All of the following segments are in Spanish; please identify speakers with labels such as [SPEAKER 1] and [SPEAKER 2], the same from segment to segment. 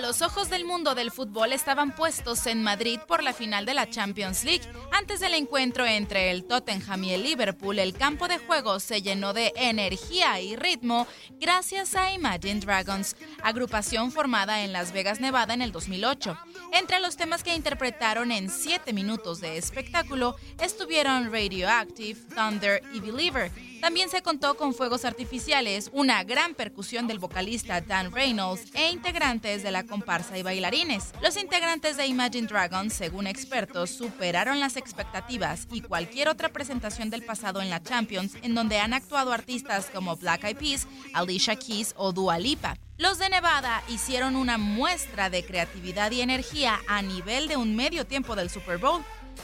[SPEAKER 1] Los ojos del mundo del fútbol estaban puestos en Madrid por la final de la Champions League. Antes del encuentro entre el Tottenham y el Liverpool, el campo de juego se llenó de energía y ritmo gracias a Imagine Dragons, agrupación formada en Las Vegas, Nevada en el 2008. Entre los temas que interpretaron en 7 minutos de espectáculo estuvieron Radioactive, Thunder y Believer también se contó con fuegos artificiales, una gran percusión del vocalista Dan Reynolds e integrantes de la comparsa y bailarines. Los integrantes de Imagine Dragons, según expertos, superaron las expectativas y cualquier otra presentación del pasado en la Champions, en donde han actuado artistas como Black Eyed Peas, Alicia Keys o Dua Lipa. Los de Nevada hicieron una muestra de creatividad y energía a nivel de un medio tiempo del Super Bowl.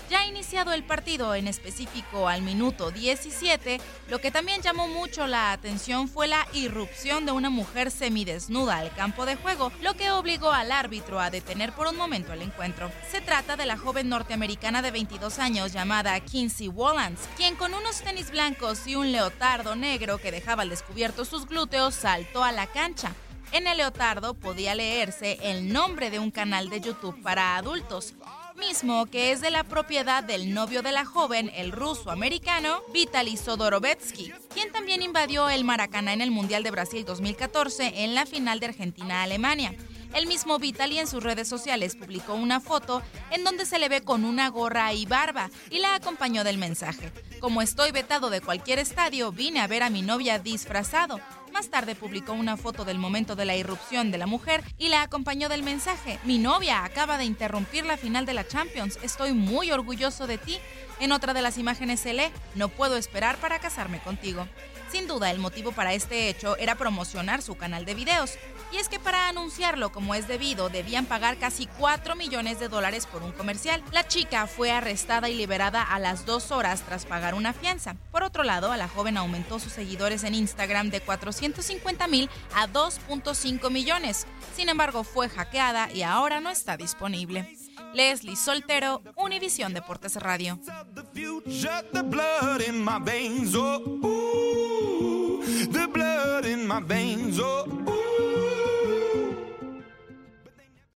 [SPEAKER 1] Ya iniciado el partido, en específico al minuto 17, lo que también llamó mucho la atención fue la irrupción de una mujer semidesnuda al campo de juego, lo que obligó al árbitro a detener por un momento el encuentro. Se trata de la joven norteamericana de 22 años llamada Kinsey Wallans, quien con unos tenis blancos y un leotardo negro que dejaba al descubierto sus glúteos saltó a la cancha. En el leotardo podía leerse el nombre de un canal de YouTube para adultos mismo que es de la propiedad del novio de la joven, el ruso-americano Vitaly Sodorovetsky, quien también invadió el Maracaná en el Mundial de Brasil 2014 en la final de Argentina-Alemania. El mismo Vitaly en sus redes sociales publicó una foto en donde se le ve con una gorra y barba y la acompañó del mensaje. Como estoy vetado de cualquier estadio, vine a ver a mi novia disfrazado. Más tarde publicó una foto del momento de la irrupción de la mujer y la acompañó del mensaje, mi novia acaba de interrumpir la final de la Champions, estoy muy orgulloso de ti. En otra de las imágenes se lee, no puedo esperar para casarme contigo. Sin duda, el motivo para este hecho era promocionar su canal de videos. Y es que para anunciarlo como es debido, debían pagar casi 4 millones de dólares por un comercial. La chica fue arrestada y liberada a las dos horas tras pagar una fianza. Por otro lado, a la joven aumentó sus seguidores en Instagram de 450 mil a 2.5 millones. Sin embargo, fue hackeada y ahora no está disponible. Leslie Soltero, Univisión Deportes Radio.